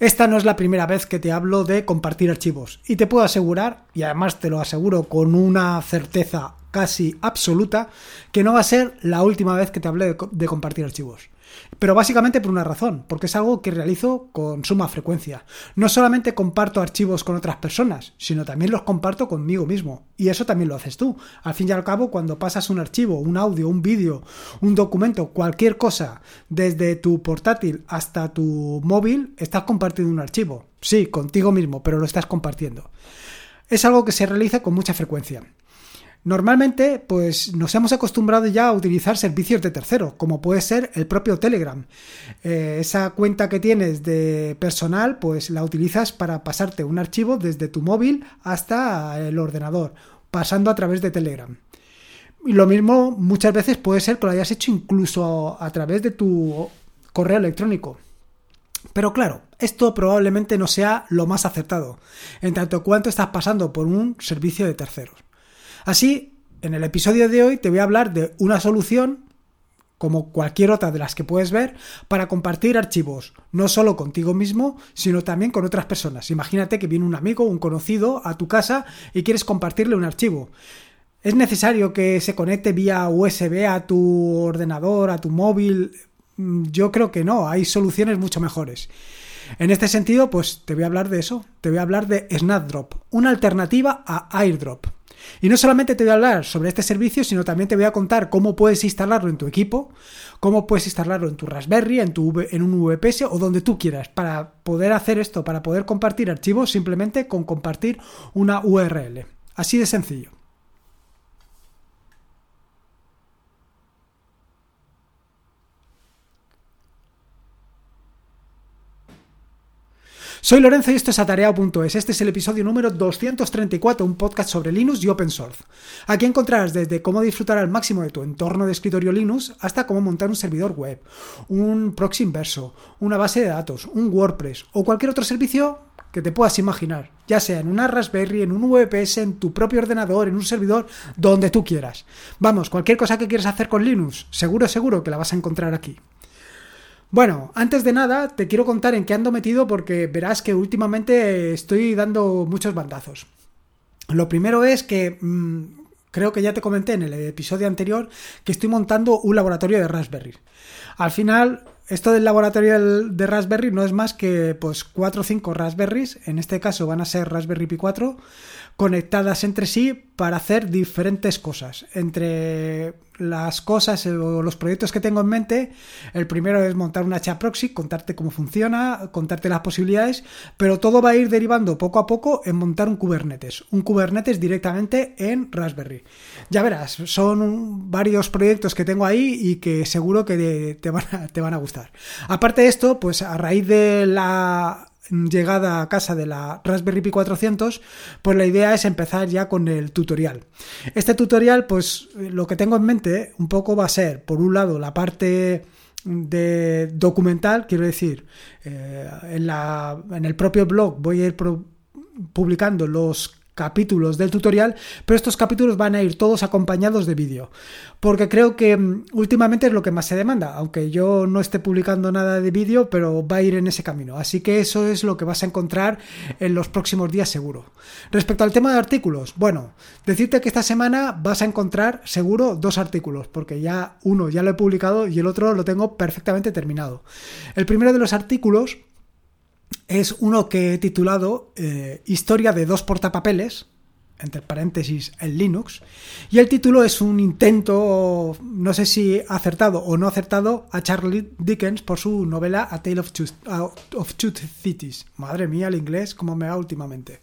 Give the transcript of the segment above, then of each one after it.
Esta no es la primera vez que te hablo de compartir archivos y te puedo asegurar, y además te lo aseguro con una certeza casi absoluta, que no va a ser la última vez que te hable de, compartir archivos. Pero básicamente por una razón, porque es algo que realizo con suma frecuencia. No solamente comparto archivos con otras personas, sino también los comparto conmigo mismo. Y eso también lo haces tú. Al fin y al cabo, cuando pasas un archivo, un audio, un vídeo, un documento, cualquier cosa, desde tu portátil hasta tu móvil, estás compartiendo un archivo. Sí, contigo mismo, pero lo estás compartiendo. Es algo que se realiza con mucha frecuencia. Normalmente, pues nos hemos acostumbrado ya a utilizar servicios de terceros, como puede ser el propio Telegram. Eh, esa cuenta que tienes de personal, pues la utilizas para pasarte un archivo desde tu móvil hasta el ordenador, pasando a través de Telegram. Y lo mismo muchas veces puede ser que lo hayas hecho incluso a través de tu correo electrónico. Pero claro, esto probablemente no sea lo más acertado, en tanto cuanto estás pasando por un servicio de terceros. Así, en el episodio de hoy te voy a hablar de una solución como cualquier otra de las que puedes ver, para compartir archivos, no solo contigo mismo, sino también con otras personas. Imagínate que viene un amigo, un conocido a tu casa y quieres compartirle un archivo. ¿Es necesario que se conecte vía USB a tu ordenador, a tu móvil? Mm, yo creo que no, hay soluciones mucho mejores. En este sentido, pues te voy a hablar de eso, te voy a hablar de Snapdrop, una alternativa a AirDrop. Y no solamente te voy a hablar sobre este servicio, sino también te voy a contar cómo puedes instalarlo en tu equipo, cómo puedes instalarlo en tu Raspberry, en, tu, en un VPS o donde tú quieras, para poder hacer esto, para poder compartir archivos simplemente con compartir una URL. Así de sencillo. Soy Lorenzo y esto es atareado.es. Este es el episodio número 234, un podcast sobre Linux y Open Source. Aquí encontrarás desde cómo disfrutar al máximo de tu entorno de escritorio Linux hasta cómo montar un servidor web, un proxy inverso, una base de datos, un WordPress o cualquier otro servicio que te puedas imaginar, ya sea en una Raspberry, en un VPS, en tu propio ordenador, en un servidor, donde tú quieras. Vamos, cualquier cosa que quieras hacer con Linux, seguro, seguro que la vas a encontrar aquí. Bueno, antes de nada te quiero contar en qué ando metido porque verás que últimamente estoy dando muchos bandazos. Lo primero es que mm, creo que ya te comenté en el episodio anterior que estoy montando un laboratorio de Raspberry. Al final, esto del laboratorio de Raspberry no es más que pues 4 o 5 Raspberries, en este caso van a ser Raspberry Pi 4, conectadas entre sí para hacer diferentes cosas. Entre las cosas o los proyectos que tengo en mente, el primero es montar una chat proxy, contarte cómo funciona, contarte las posibilidades, pero todo va a ir derivando poco a poco en montar un Kubernetes, un Kubernetes directamente en Raspberry. Ya verás, son varios proyectos que tengo ahí y que seguro que te van te van a gustar. Aparte de esto, pues a raíz de la llegada a casa de la Raspberry Pi 400, pues la idea es empezar ya con el tutorial. Este tutorial, pues lo que tengo en mente un poco va a ser, por un lado, la parte de documental, quiero decir, eh, en, la, en el propio blog voy a ir publicando los capítulos del tutorial, pero estos capítulos van a ir todos acompañados de vídeo, porque creo que mm, últimamente es lo que más se demanda, aunque yo no esté publicando nada de vídeo, pero va a ir en ese camino, así que eso es lo que vas a encontrar en los próximos días seguro. Respecto al tema de artículos, bueno, decirte que esta semana vas a encontrar seguro dos artículos, porque ya uno ya lo he publicado y el otro lo tengo perfectamente terminado. El primero de los artículos es uno que he titulado eh, Historia de dos portapapeles, entre paréntesis, en Linux, y el título es un intento, no sé si acertado o no acertado, a Charlie Dickens por su novela A Tale of Two, Cities. Madre mía, el inglés, como me va últimamente.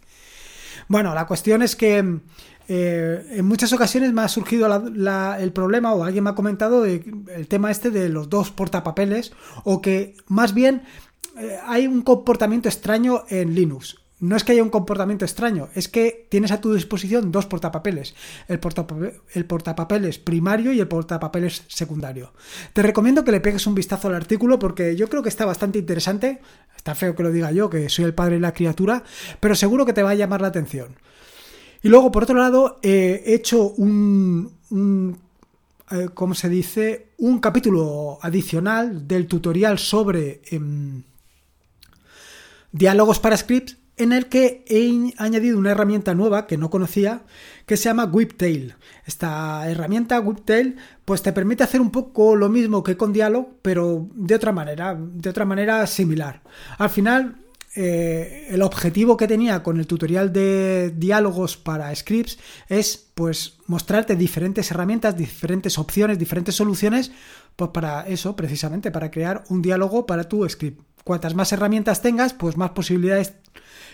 Bueno, la cuestión es que eh, en muchas ocasiones me ha surgido el problema o alguien me ha comentado el tema este de los dos portapapeles o que más bien eh, hay un comportamiento extraño en Linux. No es que haya un comportamiento extraño, es que tienes a tu disposición dos portapapeles, el, el, portapapeles primario y el portapapeles secundario. Te recomiendo que le pegues un vistazo al artículo porque yo creo que está bastante interesante, está feo que lo diga yo, que soy el padre de la criatura, pero seguro que te va a llamar la atención. Y luego, por otro lado, he hecho un, un eh, ¿cómo se dice? Un capítulo adicional del tutorial sobre... Em, diálogos para scripts en el que he añadido una herramienta nueva que no conocía que se llama Whiptail. Esta herramienta Whiptail pues te permite hacer un poco lo mismo que con Dialog, pero de otra manera, de otra manera similar. Al final eh, el objetivo que tenía con el tutorial de diálogos para scripts es pues mostrarte diferentes herramientas, diferentes opciones, diferentes soluciones pues para eso precisamente, para crear un diálogo para tu script. Cuantas más herramientas tengas, pues más posibilidades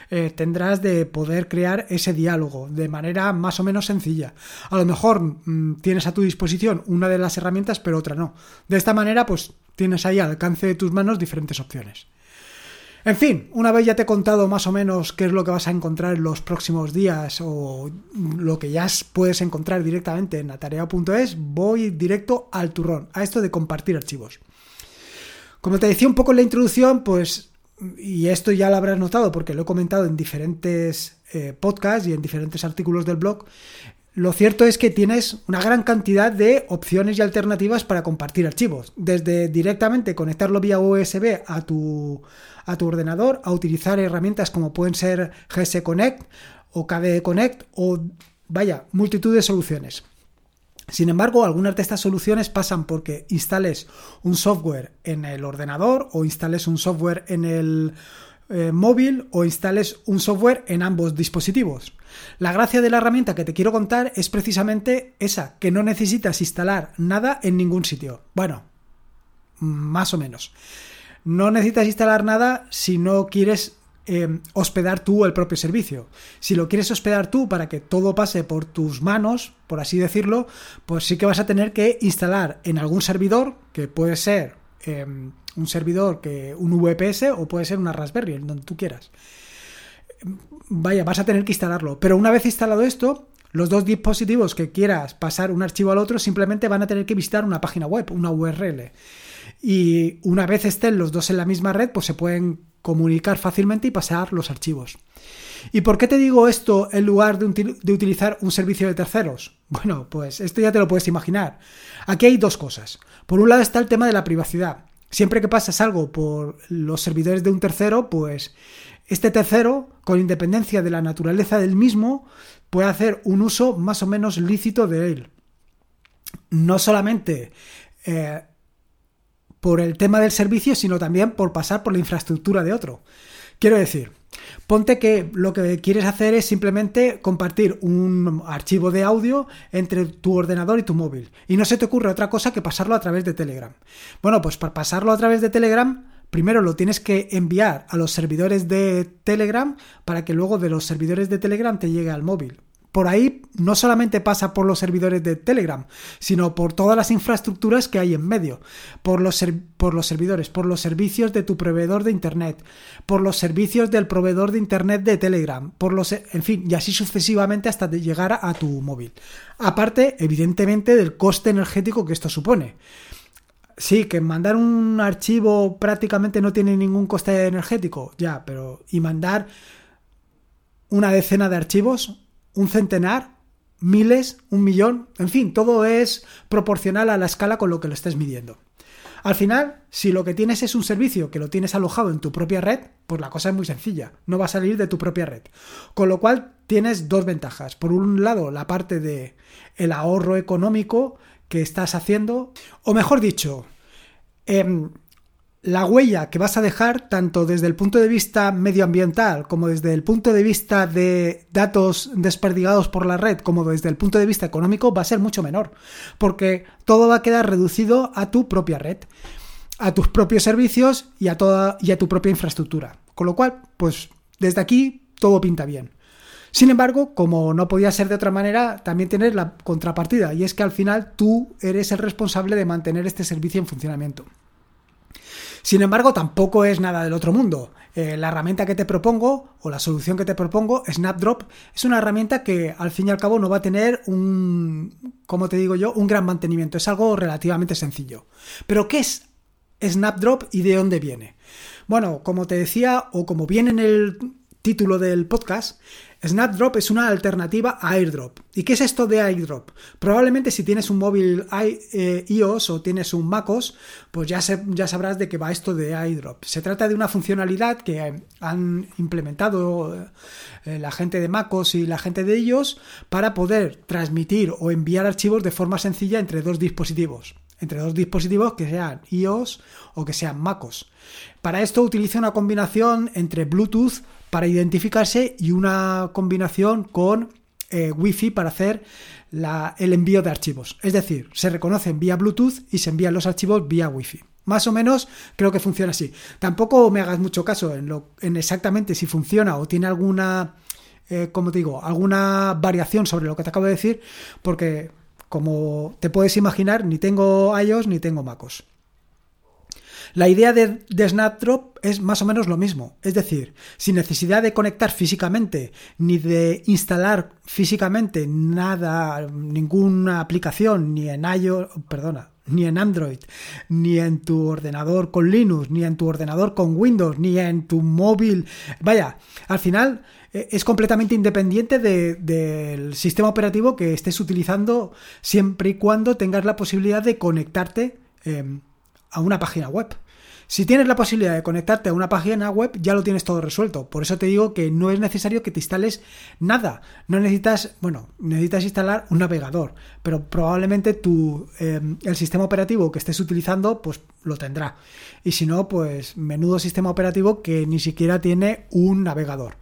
eh, tendrás de poder crear ese diálogo de manera más o menos sencilla. A lo mejor mm, tienes a tu disposición una de las herramientas, pero otra no. De esta manera, pues tienes ahí al alcance de tus manos diferentes opciones. En fin, una vez ya te he contado más o menos qué es lo que vas a encontrar en los próximos días o lo que ya puedes encontrar directamente en atarea.es, voy directo al turrón, a esto de compartir archivos. Como te decía un poco en la introducción, pues y esto ya lo habrás notado porque lo he comentado en diferentes eh, podcasts y en diferentes artículos del blog, lo cierto es que tienes una gran cantidad de opciones y alternativas para compartir archivos, desde directamente conectarlo vía USB a tu, a tu ordenador, a utilizar herramientas como pueden ser GS Connect o KDE Connect o vaya, multitud de soluciones. Sin embargo, algunas de estas soluciones pasan porque instales un software en el ordenador o instales un software en el eh, móvil o instales un software en ambos dispositivos. La gracia de la herramienta que te quiero contar es precisamente esa, que no necesitas instalar nada en ningún sitio. Bueno, más o menos. No necesitas instalar nada si no quieres Em, hospedar tú el propio servicio. Si lo quieres hospedar tú para que todo pase por tus manos, por así decirlo, pues sí que vas a tener que instalar en algún servidor, que puede ser em, un servidor que un VPS o puede ser una Raspberry, donde tú quieras. Vaya, vas a tener que instalarlo. Pero una vez instalado esto, los dos dispositivos que quieras pasar un archivo al otro simplemente van a tener que visitar una página web, una URL. Y una vez estén los dos en la misma red, pues se pueden comunicar fácilmente y pasar los archivos. ¿Y por qué te digo esto en lugar de, utilizar un servicio de terceros? Bueno, pues esto ya te lo puedes imaginar. Aquí hay dos cosas. Por un lado está el tema de la privacidad. Siempre que pasas algo por los servidores de un tercero, pues este tercero, con independencia de la naturaleza del mismo, puede hacer un uso más o menos lícito de él. No solamente eh, por el tema del servicio, sino también por pasar por la infraestructura de otro. Quiero decir, ponte que lo que quieres hacer es simplemente compartir un archivo de audio entre tu ordenador y tu móvil. Y no se te ocurre otra cosa que pasarlo a través de Telegram. Bueno, pues para pasarlo a través de Telegram, primero lo tienes que enviar a los servidores de Telegram para que luego de los servidores de Telegram te llegue al móvil por ahí no solamente pasa por los servidores de Telegram, sino por todas las infraestructuras que hay en medio, por los, por los servidores, por los servicios de tu proveedor de Internet, por los servicios del proveedor de Internet de Telegram, por los, en fin, y así sucesivamente hasta llegar a tu móvil. Aparte, evidentemente, del coste energético que esto supone. Sí, que mandar un archivo prácticamente no tiene ningún coste energético, ya, pero ¿y mandar una decena de archivos? Un centenar, miles, un millón, en fin, todo es proporcional a la escala con lo que lo estés midiendo. Al final, si lo que tienes es un servicio que lo tienes alojado en tu propia red, pues la cosa es muy sencilla, no va a salir de tu propia red. Con lo cual tienes dos ventajas. Por un lado, la parte de el ahorro económico que estás haciendo, o mejor dicho, eh, la huella que vas a dejar, tanto desde el punto de vista medioambiental como desde el punto de vista de datos desperdigados por la red, como desde el punto de vista económico, va a ser mucho menor, porque todo va a quedar reducido a tu propia red, a tus propios servicios y a, toda, y a tu propia infraestructura. Con lo cual, pues desde aquí todo pinta bien. Sin embargo, como no podía ser de otra manera, también tienes la contrapartida, y es que al final tú eres el responsable de mantener este servicio en funcionamiento. Sin embargo, tampoco es nada del otro mundo. Eh, la herramienta que te propongo o la solución que te propongo, Snapdrop, es una herramienta que al fin y al cabo no va a tener un, como te digo yo, un gran mantenimiento. Es algo relativamente sencillo. Pero ¿qué es Snapdrop y de dónde viene? Bueno, como te decía o como viene en el título del podcast, Snapdrop es una alternativa a AirDrop. ¿Y qué es esto de AirDrop? Probablemente si tienes un móvil eh, iOS o tienes un MacOS, pues ya, sabrás de qué va esto de AirDrop. Se trata de una funcionalidad que han implementado eh, la gente de MacOS y la gente de iOS para poder transmitir o enviar archivos de forma sencilla entre dos dispositivos entre dos dispositivos que sean iOS o que sean MacOS. Para esto utiliza una combinación entre Bluetooth para identificarse y una combinación con eh, Wi-Fi para hacer el envío de archivos. Es decir, se reconocen vía Bluetooth y se envían los archivos vía Wi-Fi. Más o menos creo que funciona así. Tampoco me hagas mucho caso en, lo, en exactamente si funciona o tiene alguna, eh, como te digo, alguna variación sobre lo que te acabo de decir, porque como te puedes imaginar, ni tengo iOS ni tengo MacOS. La idea de, Snapdrop es más o menos lo mismo, es decir, sin necesidad de conectar físicamente ni de instalar físicamente nada, ninguna aplicación, ni en iOS, perdona, ni en Android, ni en tu ordenador con Linux, ni en tu ordenador con Windows, ni en tu móvil. Vaya, al final eh, es completamente independiente del sistema operativo que estés utilizando siempre y cuando tengas la posibilidad de conectarte eh, a una página web. Si tienes la posibilidad de conectarte a una página web, ya lo tienes todo resuelto. Por eso te digo que no es necesario que te instales nada. No necesitas, bueno, necesitas instalar un navegador, pero probablemente tu, em, el sistema operativo que estés utilizando, pues lo tendrá. Y si no, pues menudo sistema operativo que ni siquiera tiene un navegador.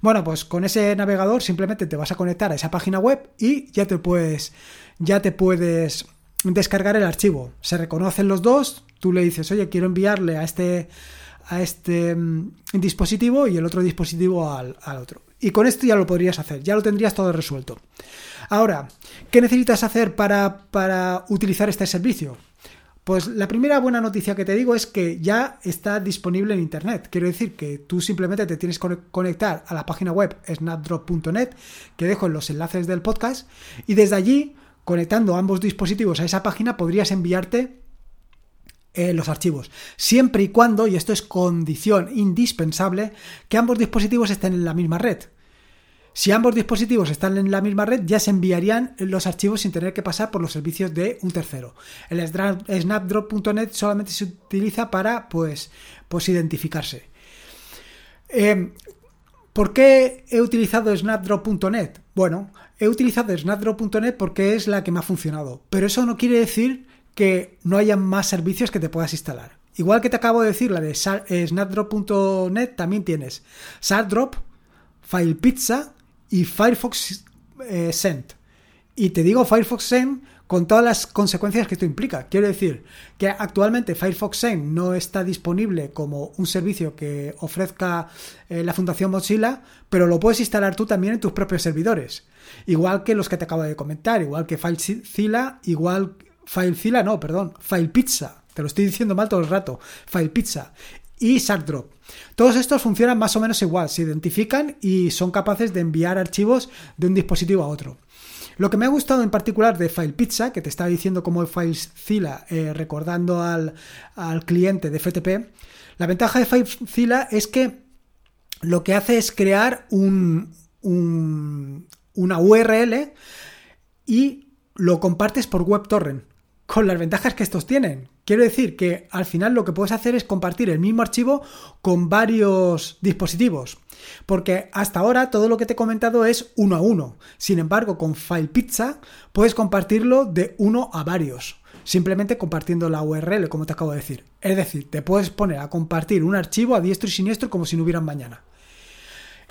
Bueno, pues con ese navegador simplemente te vas a conectar a esa página web y ya te puedes, ya te puedes descargar el archivo. Se reconocen los dos, tú le dices, oye, quiero enviarle a este, a este mm, dispositivo y el otro dispositivo al, otro. Y con esto ya lo podrías hacer, ya lo tendrías todo resuelto. Ahora, ¿qué necesitas hacer para, para utilizar este servicio? Pues la primera buena noticia que te digo es que ya está disponible en Internet. Quiero decir que tú simplemente te tienes que conectar a la página web snapdrop.net, que dejo en los enlaces del podcast, y desde allí conectando ambos dispositivos a esa página podrías enviarte eh, los archivos, siempre y cuando, y esto es condición indispensable, que ambos dispositivos estén en la misma red. Si ambos dispositivos están en la misma red, ya se enviarían los archivos sin tener que pasar por los servicios de un tercero. El snapdrop.net solamente se utiliza para, pues, pues identificarse. Eh, ¿Por qué he utilizado snapdrop.net? Bueno, He utilizado snapdrop.net porque es la que me ha funcionado, pero eso no quiere decir que no haya más servicios que te puedas instalar. Igual que te acabo de decir, la de eh, snapdrop.net también tienes SARDrop, FilePizza y Firefox eh, Send. Y te digo Firefox Send con todas las consecuencias que esto implica. Quiero decir que actualmente Firefox Send no está disponible como un servicio que ofrezca eh, la Fundación Mozilla, pero lo puedes instalar tú también en tus propios servidores. Igual que los que te acabo de comentar, igual que FileZilla, igual FileZilla, no, perdón, FilePizza. Te lo estoy diciendo mal todo el rato. FilePizza y SharkDrop. Todos estos funcionan más o menos igual, se identifican y son capaces de enviar archivos de un dispositivo a otro. Lo que me ha gustado en particular de FilePizza, que te estaba diciendo como FileZilla, eh, recordando al, cliente de FTP, la ventaja de FileZilla es que lo que hace es crear un, una URL y lo compartes por WebTorrent, con las ventajas que estos tienen. Quiero decir que al final lo que puedes hacer es compartir el mismo archivo con varios dispositivos. Porque hasta ahora todo lo que te he comentado es uno a uno. Sin embargo, con FilePizza puedes compartirlo de uno a varios. Simplemente compartiendo la URL, como te acabo de decir. Es decir, te puedes poner a compartir un archivo a diestro y siniestro como si no hubieran mañana.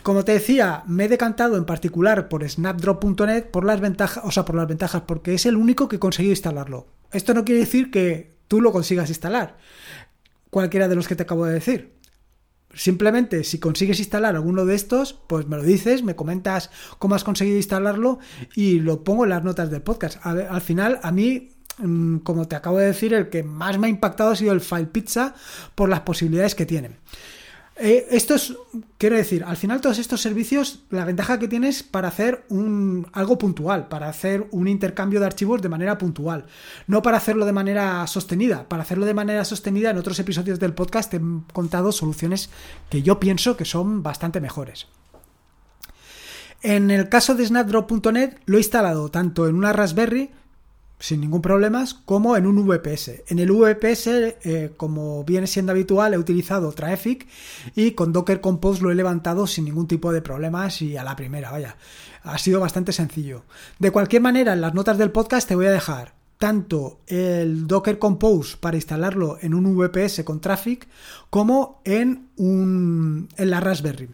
Como te decía, me he decantado en particular por snapdrop.net por las ventajas, o sea, por las ventajas, porque es el único que he conseguido instalarlo. Esto no quiere decir que tú lo consigas instalar, cualquiera de los que te acabo de decir. Simplemente, si consigues instalar alguno de estos, pues me lo dices, me comentas cómo has conseguido instalarlo y lo pongo en las notas del podcast. al final, a mí, mm, como te acabo de decir, el que más me ha impactado ha sido el File Pizza por las posibilidades que tiene. Eh, esto es, quiero decir, al final todos estos servicios, la ventaja que tienes para hacer un, algo puntual, para hacer un intercambio de archivos de manera puntual, no para hacerlo de manera sostenida. Para hacerlo de manera sostenida, en otros episodios del podcast he contado soluciones que yo pienso que son bastante mejores. En el caso de snapdrop.net lo he instalado tanto en una Raspberry sin ningún problema, como en un VPS. En el VPS, eh, como viene siendo habitual, he utilizado Traffic y con Docker Compose lo he levantado sin ningún tipo de problemas y a la primera, vaya. Ha sido bastante sencillo. De cualquier manera, en las notas del podcast te voy a dejar tanto el Docker Compose para instalarlo en un VPS con Traffic como en, un, en la Raspberry.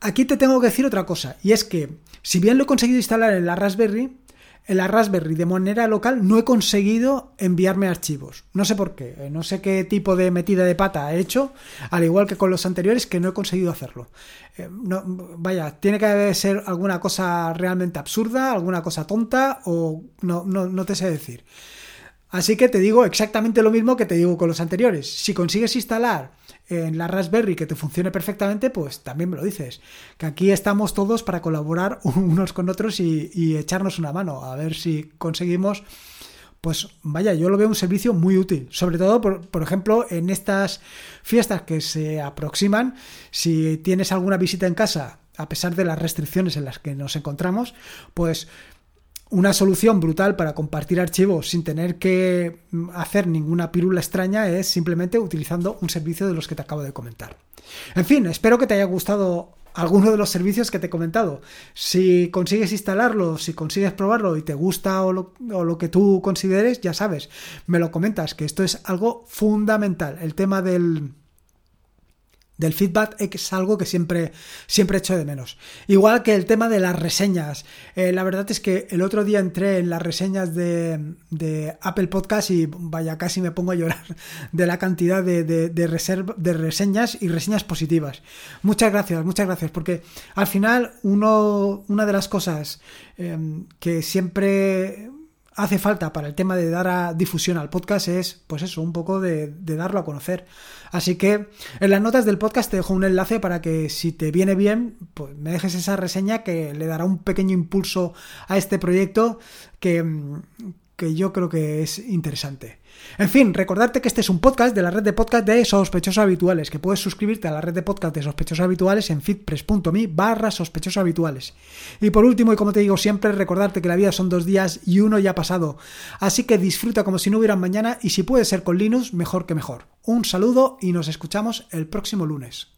Aquí te tengo que decir otra cosa, y es que si bien lo he conseguido instalar en la Raspberry, en la Raspberry de manera local no he conseguido enviarme archivos. No sé por qué, eh, no sé qué tipo de metida de pata he hecho, al igual que con los anteriores, que no he conseguido hacerlo. Eh, no, vaya, tiene que ser alguna cosa realmente absurda, alguna cosa tonta, o no, no, no te sé decir. Así que te digo exactamente lo mismo que te digo con los anteriores. Si consigues instalar en la Raspberry que te funcione perfectamente, pues también me lo dices. Que aquí estamos todos para colaborar unos con otros y, echarnos una mano, a ver si conseguimos pues vaya, yo lo veo un servicio muy útil, sobre todo, por, por, ejemplo, en estas fiestas que se aproximan, si tienes alguna visita en casa, a pesar de las restricciones en las que nos encontramos, pues una solución brutal para compartir archivos sin tener que hacer ninguna pirula extraña es simplemente utilizando un servicio de los que te acabo de comentar. En fin, espero que te haya gustado alguno de los servicios que te he comentado. Si consigues instalarlo, si consigues probarlo y te gusta o lo, o lo, que tú consideres, ya sabes, me lo comentas, que esto es algo fundamental. El tema del, del feedback es algo que siempre, siempre echo de menos. Igual que el tema de las reseñas. Eh, la verdad es que el otro día entré en las reseñas de, Apple Podcast y vaya, casi me pongo a llorar de la cantidad de, de, reseñas y reseñas positivas. Muchas gracias, muchas gracias, porque al final uno, una de las cosas eh, que siempre hace falta para el tema de dar a difusión al podcast es, pues eso, un poco de, darlo a conocer. Así que en las notas del podcast te dejo un enlace para que si te viene bien, pues me dejes esa reseña que le dará un pequeño impulso a este proyecto que, que yo creo que es interesante. En fin, recordarte que este es un podcast de la red de podcast de sospechosos habituales, que puedes suscribirte a la red de podcast de sospechosos habituales en fitpress.me barra sospechosos habituales. Y por último, y como te digo siempre, recordarte que la vida son dos días y uno ya ha pasado. Así que disfruta como si no hubiera mañana y si puede ser con Linux, mejor que mejor. Un saludo y nos escuchamos el próximo lunes.